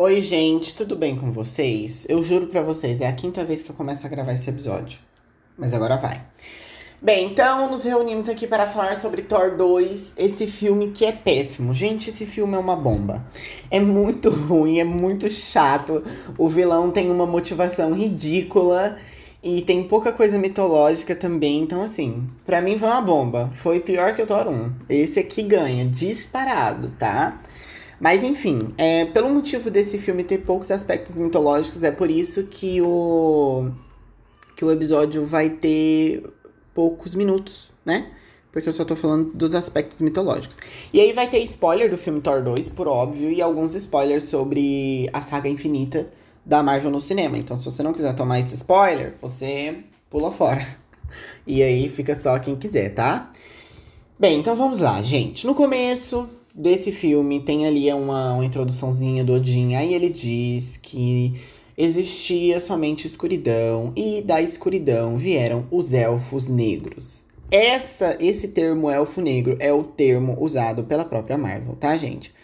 Oi, gente, tudo bem com vocês? Eu juro pra vocês, é a quinta vez que eu começo a gravar esse episódio. Mas agora vai. Bem, então nos reunimos aqui para falar sobre Thor 2, esse filme que é péssimo. Gente, esse filme é uma bomba. É muito ruim, é muito chato. O vilão tem uma motivação ridícula e tem pouca coisa mitológica também. Então, assim, pra mim foi uma bomba. Foi pior que o Thor 1. Esse aqui ganha, disparado, tá? Mas enfim, é, pelo motivo desse filme ter poucos aspectos mitológicos, é por isso que o, que o episódio vai ter poucos minutos, né? Porque eu só tô falando dos aspectos mitológicos. E aí vai ter spoiler do filme Thor 2, por óbvio, e alguns spoilers sobre a saga infinita da Marvel no cinema. Então, se você não quiser tomar esse spoiler, você pula fora. E aí fica só quem quiser, tá? Bem, então vamos lá, gente. No começo, desse filme tem ali uma, uma introduçãozinha do Odin. Aí ele diz que existia somente escuridão e da escuridão vieram os elfos negros. Essa, esse termo elfo negro é o termo usado pela própria Marvel, tá, gente?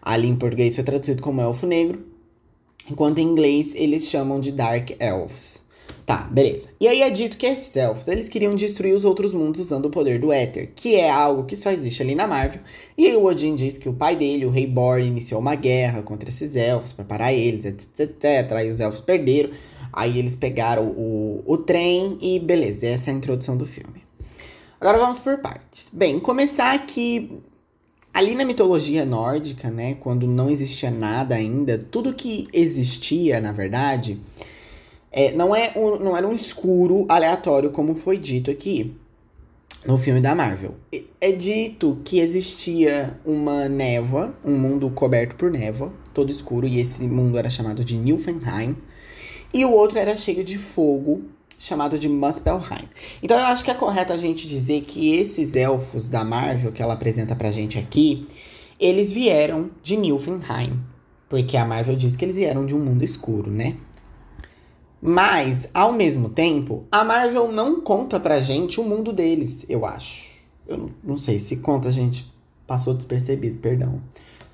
Ali em português foi traduzido como elfo negro, enquanto em inglês eles chamam de Dark Elves. Tá, beleza. E aí é dito que esses elfos, eles queriam destruir os outros mundos usando o poder do éter, que é algo que só existe ali na Marvel. E aí o Odin diz que o pai dele, o Rei Born, iniciou uma guerra contra esses elfos para parar eles, etc, etc. Aí os elfos perderam. Aí eles pegaram o, o trem e beleza, essa é a introdução do filme. Agora vamos por partes. Bem, começar aqui ali na mitologia nórdica, né, quando não existia nada ainda, tudo que existia, na verdade, é, não, é um, não era um escuro aleatório, como foi dito aqui no filme da Marvel. É dito que existia uma névoa, um mundo coberto por névoa, todo escuro, e esse mundo era chamado de Nilfenheim. E o outro era cheio de fogo, chamado de Muspelheim. Então eu acho que é correto a gente dizer que esses elfos da Marvel que ela apresenta pra gente aqui, eles vieram de Nilfenheim. Porque a Marvel diz que eles vieram de um mundo escuro, né? Mas, ao mesmo tempo, a Marvel não conta pra gente o mundo deles, eu acho. Eu não sei se conta, gente passou despercebido, perdão.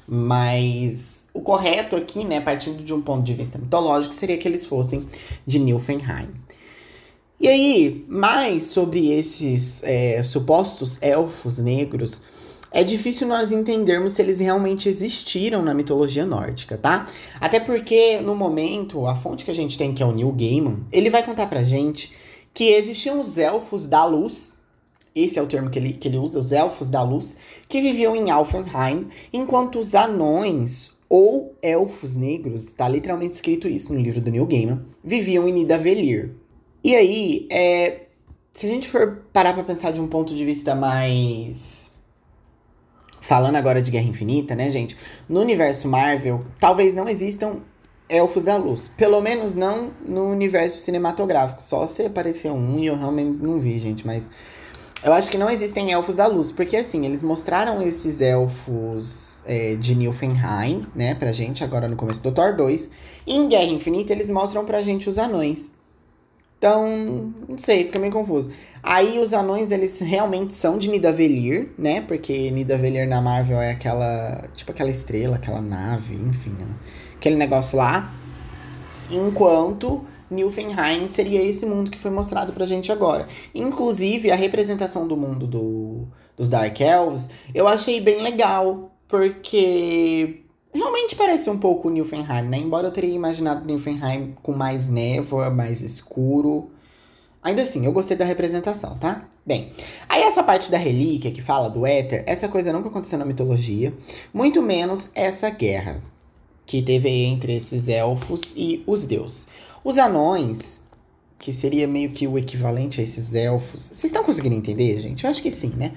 Mas o correto aqui, né, partindo de um ponto de vista mitológico, seria que eles fossem de Nilfenheim. E aí, mais sobre esses é, supostos elfos negros é difícil nós entendermos se eles realmente existiram na mitologia nórdica, tá? Até porque, no momento, a fonte que a gente tem, que é o Neil Gaiman, ele vai contar pra gente que existiam os elfos da luz, esse é o termo que ele, que ele usa, os elfos da luz, que viviam em Alfenheim, enquanto os anões ou elfos negros, tá literalmente escrito isso no livro do Neil Gaiman, viviam em Nidavellir. E aí, é, se a gente for parar pra pensar de um ponto de vista mais falando agora de Guerra Infinita, né, gente? No universo Marvel, talvez não existam elfos da luz. Pelo menos não no universo cinematográfico. Só se apareceu um e eu realmente não vi, gente. Mas eu acho que não existem elfos da luz. Porque assim, eles mostraram esses elfos é, de Nilfenheim, né, pra gente, agora no começo do Thor 2. E em Guerra Infinita, eles mostram pra gente os anões. Então, não sei, fica meio confuso. Aí os anões, eles realmente são de Nidavellir, né? Porque Nidavellir na Marvel é aquela, tipo aquela estrela, aquela nave, enfim, né? aquele negócio lá. Enquanto Nilfenheim seria esse mundo que foi mostrado pra gente agora. Inclusive, a representação do mundo do, dos Dark Elves, eu achei bem legal, porque realmente parece um pouco Nilfenheim, né? Embora eu teria imaginado Nilfenheim com mais névoa, mais escuro. Ainda assim, eu gostei da representação, tá? Bem, aí essa parte da relíquia que fala do éter, essa coisa nunca aconteceu na mitologia, muito menos essa guerra que teve entre esses elfos e os deuses. Os anões, que seria meio que o equivalente a esses elfos. Vocês estão conseguindo entender, gente? Eu acho que sim, né?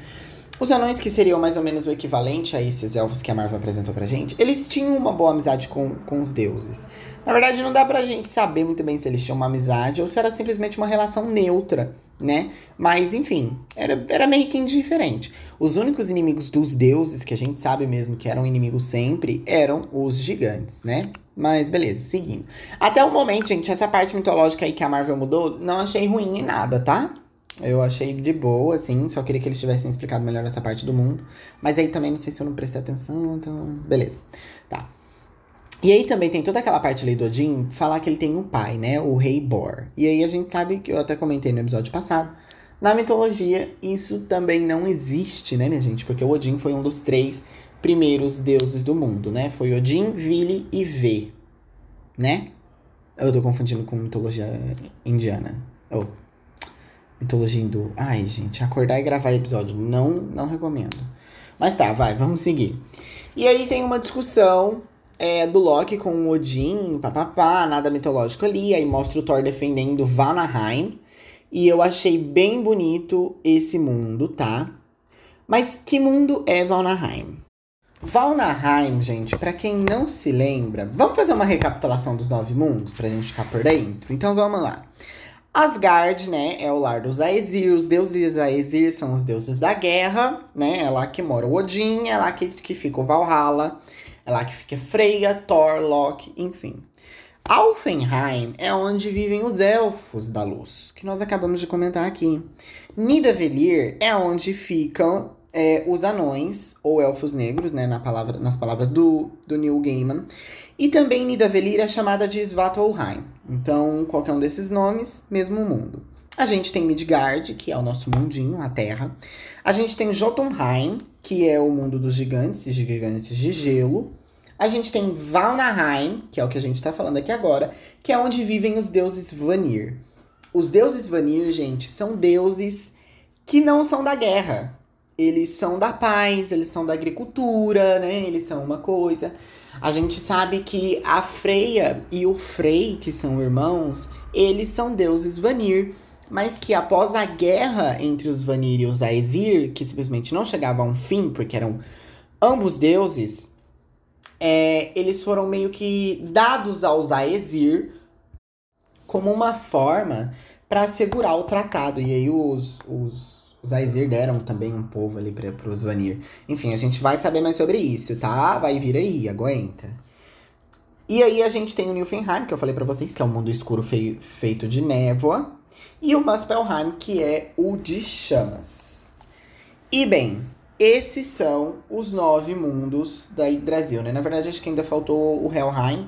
Os anões, que seriam mais ou menos o equivalente a esses elfos que a Marvel apresentou pra gente, eles tinham uma boa amizade com, com os deuses. Na verdade, não dá pra gente saber muito bem se eles tinham uma amizade ou se era simplesmente uma relação neutra, né? Mas, enfim, era, era meio que indiferente. Os únicos inimigos dos deuses, que a gente sabe mesmo que eram inimigos sempre, eram os gigantes, né? Mas beleza, seguindo. Até o momento, gente, essa parte mitológica aí que a Marvel mudou, não achei ruim em nada, tá? Eu achei de boa, assim, só queria que eles tivessem explicado melhor essa parte do mundo. Mas aí também não sei se eu não prestei atenção, então. Beleza. Tá. E aí também tem toda aquela parte ali do Odin falar que ele tem um pai, né? O rei Bor. E aí a gente sabe que eu até comentei no episódio passado. Na mitologia, isso também não existe, né, minha gente? Porque o Odin foi um dos três primeiros deuses do mundo, né? Foi Odin, Vili e Ve, né? Eu tô confundindo com mitologia indiana. Oh, mitologia hindu. Ai, gente, acordar e gravar episódio. Não, não recomendo. Mas tá, vai, vamos seguir. E aí tem uma discussão é, do Loki com o Odin, papapá, nada mitológico ali. Aí mostra o Thor defendendo Vanaheim. E eu achei bem bonito esse mundo, tá? Mas que mundo é Valnaheim? Valnaheim, gente, para quem não se lembra, vamos fazer uma recapitulação dos nove mundos pra gente ficar por dentro? Então vamos lá. Asgard, né, é o lar dos Aesir. Os deuses Aesir são os deuses da guerra, né? É lá que mora o Odin, é lá que, que fica o Valhalla, é lá que fica Freya, Thor, Loki, enfim. Alfenheim é onde vivem os elfos da luz, que nós acabamos de comentar aqui. Nidavellir é onde ficam é, os anões, ou elfos negros, né, na palavra, nas palavras do, do Neil Gaiman. E também Nidavellir é chamada de Svartalfheim. Então, qualquer um desses nomes, mesmo mundo. A gente tem Midgard, que é o nosso mundinho, a Terra. A gente tem Jotunheim, que é o mundo dos gigantes, gigantes de gelo. A gente tem Valnaheim, que é o que a gente tá falando aqui agora, que é onde vivem os deuses Vanir. Os deuses Vanir, gente, são deuses que não são da guerra eles são da paz, eles são da agricultura, né? Eles são uma coisa. A gente sabe que a Freia e o Frey, que são irmãos, eles são deuses Vanir, mas que após a guerra entre os Vanir e os Aesir, que simplesmente não chegava a um fim, porque eram ambos deuses, é, eles foram meio que dados aos Aesir como uma forma para assegurar o tratado. E aí os, os os Aesir deram também um povo ali para os Vanir. Enfim, a gente vai saber mais sobre isso, tá? Vai vir aí, aguenta. E aí a gente tem o Nilfenheim, que eu falei para vocês, que é um mundo escuro fei feito de névoa. E o Muspelheim, que é o de chamas. E bem, esses são os nove mundos da Yggdrasil, né? Na verdade, acho que ainda faltou o Helheim,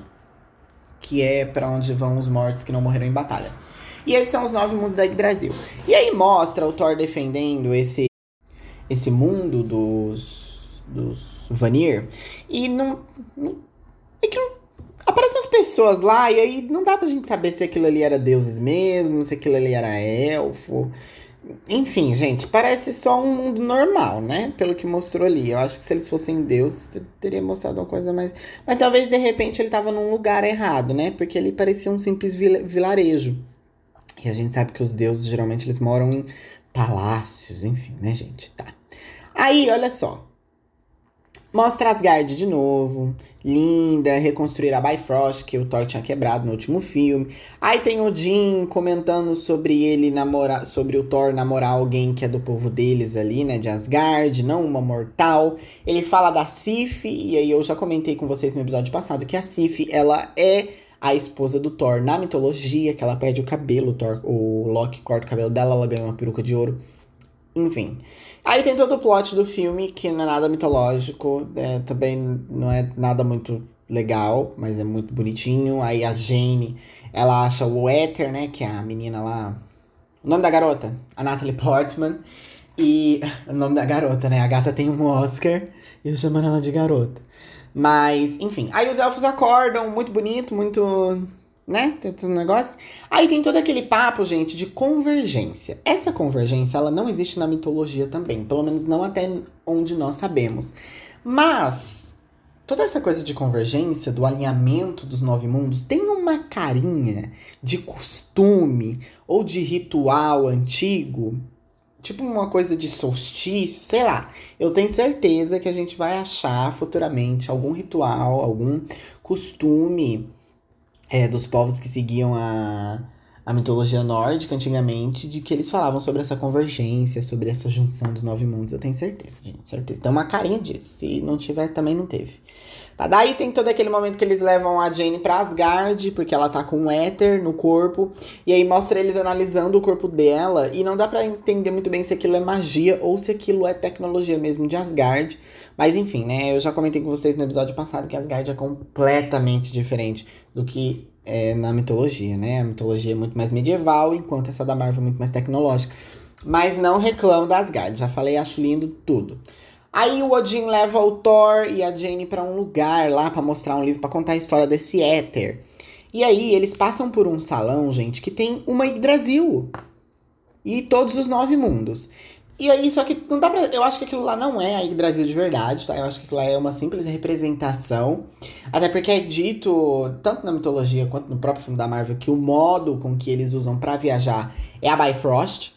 que é para onde vão os mortos que não morreram em batalha. E esses são os nove mundos da Yggdrasil. E aí mostra o Thor defendendo esse, esse mundo dos, dos Vanir. E não, não. É que não, aparecem umas pessoas lá e aí não dá pra gente saber se aquilo ali era deuses mesmo, se aquilo ali era elfo. Enfim, gente, parece só um mundo normal, né? Pelo que mostrou ali. Eu acho que se eles fossem Deus, teria mostrado uma coisa mais. Mas talvez de repente ele tava num lugar errado, né? Porque ele parecia um simples vilarejo. E a gente sabe que os deuses geralmente eles moram em palácios, enfim, né, gente? Tá. Aí, olha só. Mostra Asgard de novo, linda, reconstruir a Bifrost, que o Thor tinha quebrado no último filme. Aí tem o Jim comentando sobre ele namorar, sobre o Thor namorar alguém que é do povo deles ali, né, de Asgard, não uma mortal. Ele fala da Sif, e aí eu já comentei com vocês no episódio passado que a Sif, ela é a esposa do Thor na mitologia, que ela perde o cabelo, o, Thor, o Loki corta o cabelo dela, ela ganha uma peruca de ouro. Enfim. Aí tem todo o plot do filme, que não é nada mitológico, é, também não é nada muito legal, mas é muito bonitinho. Aí a Jane, ela acha o Éter, né, que é a menina lá... O nome da garota? A Natalie Portman. E o nome da garota, né? A gata tem um Oscar e eu chamando ela de garota. Mas, enfim. Aí os elfos acordam, muito bonito, muito. Né? Tem todo negócio. Aí tem todo aquele papo, gente, de convergência. Essa convergência, ela não existe na mitologia também. Pelo menos não até onde nós sabemos. Mas, toda essa coisa de convergência, do alinhamento dos nove mundos, tem uma carinha de costume ou de ritual antigo tipo uma coisa de solstício, sei lá. Eu tenho certeza que a gente vai achar futuramente algum ritual, algum costume é, dos povos que seguiam a, a mitologia nórdica antigamente, de que eles falavam sobre essa convergência, sobre essa junção dos nove mundos. Eu tenho certeza, gente, certeza. Tem uma carinha disso. Se não tiver, também não teve. Tá, daí tem todo aquele momento que eles levam a Jane pra Asgard, porque ela tá com um éter no corpo. E aí mostra eles analisando o corpo dela. E não dá para entender muito bem se aquilo é magia ou se aquilo é tecnologia mesmo de Asgard. Mas enfim, né? Eu já comentei com vocês no episódio passado que Asgard é completamente diferente do que é na mitologia, né? A mitologia é muito mais medieval, enquanto essa da Marvel é muito mais tecnológica. Mas não reclamo da Asgard. Já falei, acho lindo tudo. Aí o Odin leva o Thor e a Jane para um lugar lá para mostrar um livro para contar a história desse éter. E aí eles passam por um salão, gente, que tem uma Yggdrasil. E todos os nove mundos. E aí, só que não dá pra. Eu acho que aquilo lá não é a Yggdrasil de verdade, tá? Eu acho que aquilo lá é uma simples representação. Até porque é dito, tanto na mitologia quanto no próprio filme da Marvel, que o modo com que eles usam para viajar é a Bifrost.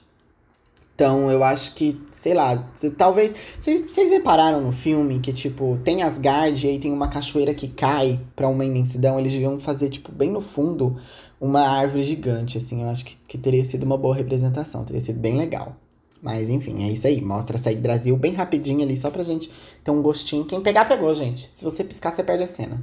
Então eu acho que, sei lá, talvez. Vocês repararam no filme que, tipo, tem Asgard e aí tem uma cachoeira que cai pra uma imensidão? Eles deviam fazer, tipo, bem no fundo, uma árvore gigante, assim. Eu acho que, que teria sido uma boa representação, teria sido bem legal. Mas enfim, é isso aí. Mostra a saída Brasil bem rapidinho ali, só pra gente ter um gostinho. Quem pegar, pegou, gente. Se você piscar, você perde a cena.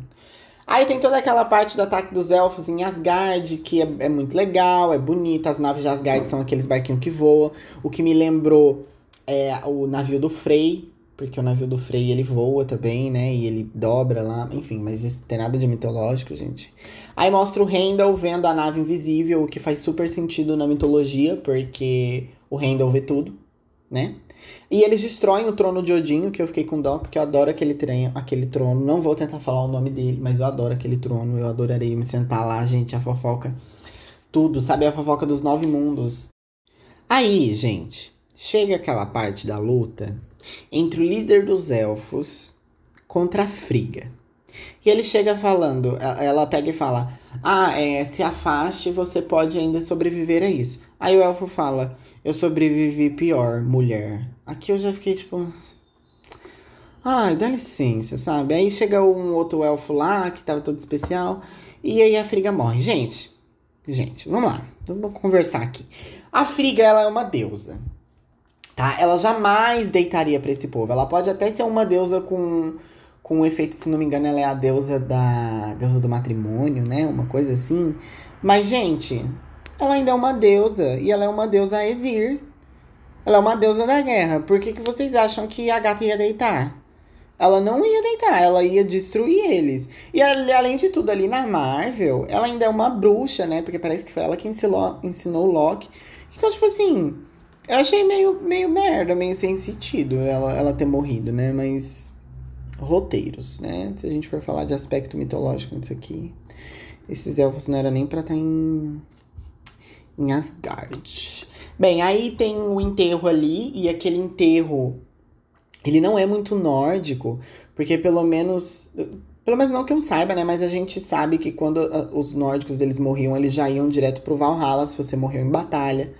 Aí tem toda aquela parte do ataque dos elfos em Asgard, que é, é muito legal, é bonito. As naves de Asgard são aqueles barquinhos que voam. O que me lembrou é o navio do Frey, porque o navio do Frey ele voa também, né? E ele dobra lá, enfim, mas isso tem nada de mitológico, gente. Aí mostra o Randall vendo a nave invisível, o que faz super sentido na mitologia, porque o Randall vê tudo, né? E eles destroem o trono de Odin, que eu fiquei com dó, porque eu adoro aquele, trem, aquele trono. Não vou tentar falar o nome dele, mas eu adoro aquele trono. Eu adorarei me sentar lá, gente, a fofoca. Tudo, sabe? A fofoca dos nove mundos. Aí, gente, chega aquela parte da luta entre o líder dos elfos contra a Friga. E ele chega falando, ela pega e fala: Ah, é, se afaste, você pode ainda sobreviver a isso. Aí o elfo fala: eu sobrevivi pior, mulher. Aqui eu já fiquei tipo. Ai, dá licença, sabe? Aí chega um outro elfo lá, que tava todo especial, e aí a Friga morre. Gente, gente, vamos lá. Vamos conversar aqui. A Friga, ela é uma deusa. Tá? Ela jamais deitaria para esse povo. Ela pode até ser uma deusa com com um efeito, se não me engano, ela é a deusa da deusa do matrimônio, né? Uma coisa assim. Mas gente, ela ainda é uma deusa. E ela é uma deusa Exir. Ela é uma deusa da guerra. Por que, que vocês acham que a gata ia deitar? Ela não ia deitar, ela ia destruir eles. E além de tudo, ali na Marvel, ela ainda é uma bruxa, né? Porque parece que foi ela que ensinou, ensinou Loki. Então, tipo assim, eu achei meio, meio merda, meio sem sentido ela, ela ter morrido, né? Mas. Roteiros, né? Se a gente for falar de aspecto mitológico disso aqui, esses elfos não era nem pra estar tá em em Asgard. Bem, aí tem o enterro ali, e aquele enterro, ele não é muito nórdico, porque pelo menos, pelo menos não que eu saiba, né, mas a gente sabe que quando ah, os nórdicos eles morriam, eles já iam direto pro Valhalla, se você morreu em batalha.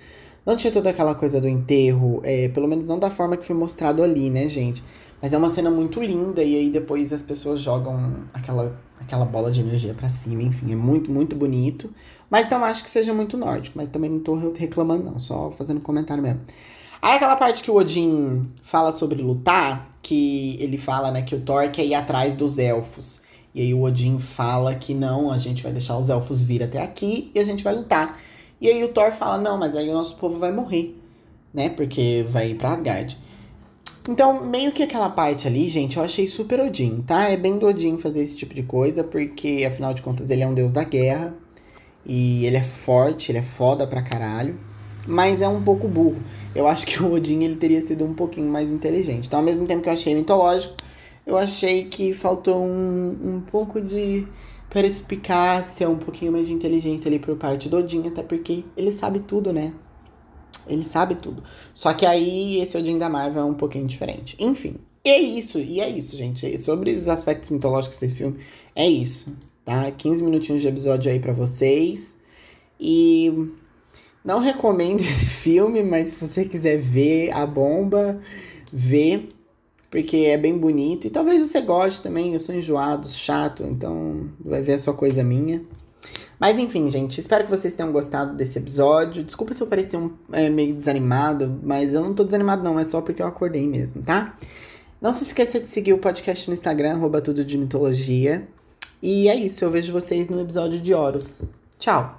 Não tinha toda aquela coisa do enterro, é, pelo menos não da forma que foi mostrado ali, né, gente? Mas é uma cena muito linda, e aí depois as pessoas jogam aquela, aquela bola de energia para cima, enfim, é muito, muito bonito. Mas não acho que seja muito nórdico, mas também não tô reclamando, não, só fazendo comentário mesmo. Aí aquela parte que o Odin fala sobre lutar, que ele fala, né, que o Thor quer ir atrás dos elfos. E aí o Odin fala que não, a gente vai deixar os elfos vir até aqui e a gente vai lutar. E aí o Thor fala, não, mas aí o nosso povo vai morrer, né? Porque vai ir pra Asgard. Então, meio que aquela parte ali, gente, eu achei super Odin, tá? É bem do Odin fazer esse tipo de coisa, porque afinal de contas ele é um deus da guerra. E ele é forte, ele é foda pra caralho. Mas é um pouco burro. Eu acho que o Odin ele teria sido um pouquinho mais inteligente. Então, ao mesmo tempo que eu achei mitológico, eu achei que faltou um, um pouco de perspicácia, um pouquinho mais de inteligência ali por parte do Odin, até porque ele sabe tudo, né? Ele sabe tudo. Só que aí esse Odin da Marvel é um pouquinho diferente. Enfim, é isso, e é isso, gente. Sobre os aspectos mitológicos desse filme, é isso tá? 15 minutinhos de episódio aí para vocês. E não recomendo esse filme, mas se você quiser ver a bomba, vê, porque é bem bonito. E talvez você goste também, eu sou enjoado, chato, então vai ver sua coisa minha. Mas enfim, gente, espero que vocês tenham gostado desse episódio. Desculpa se eu parecer um, é, meio desanimado, mas eu não tô desanimado não, é só porque eu acordei mesmo, tá? Não se esqueça de seguir o podcast no Instagram, arroba tudo de mitologia. E é isso, eu vejo vocês no episódio de Horus. Tchau!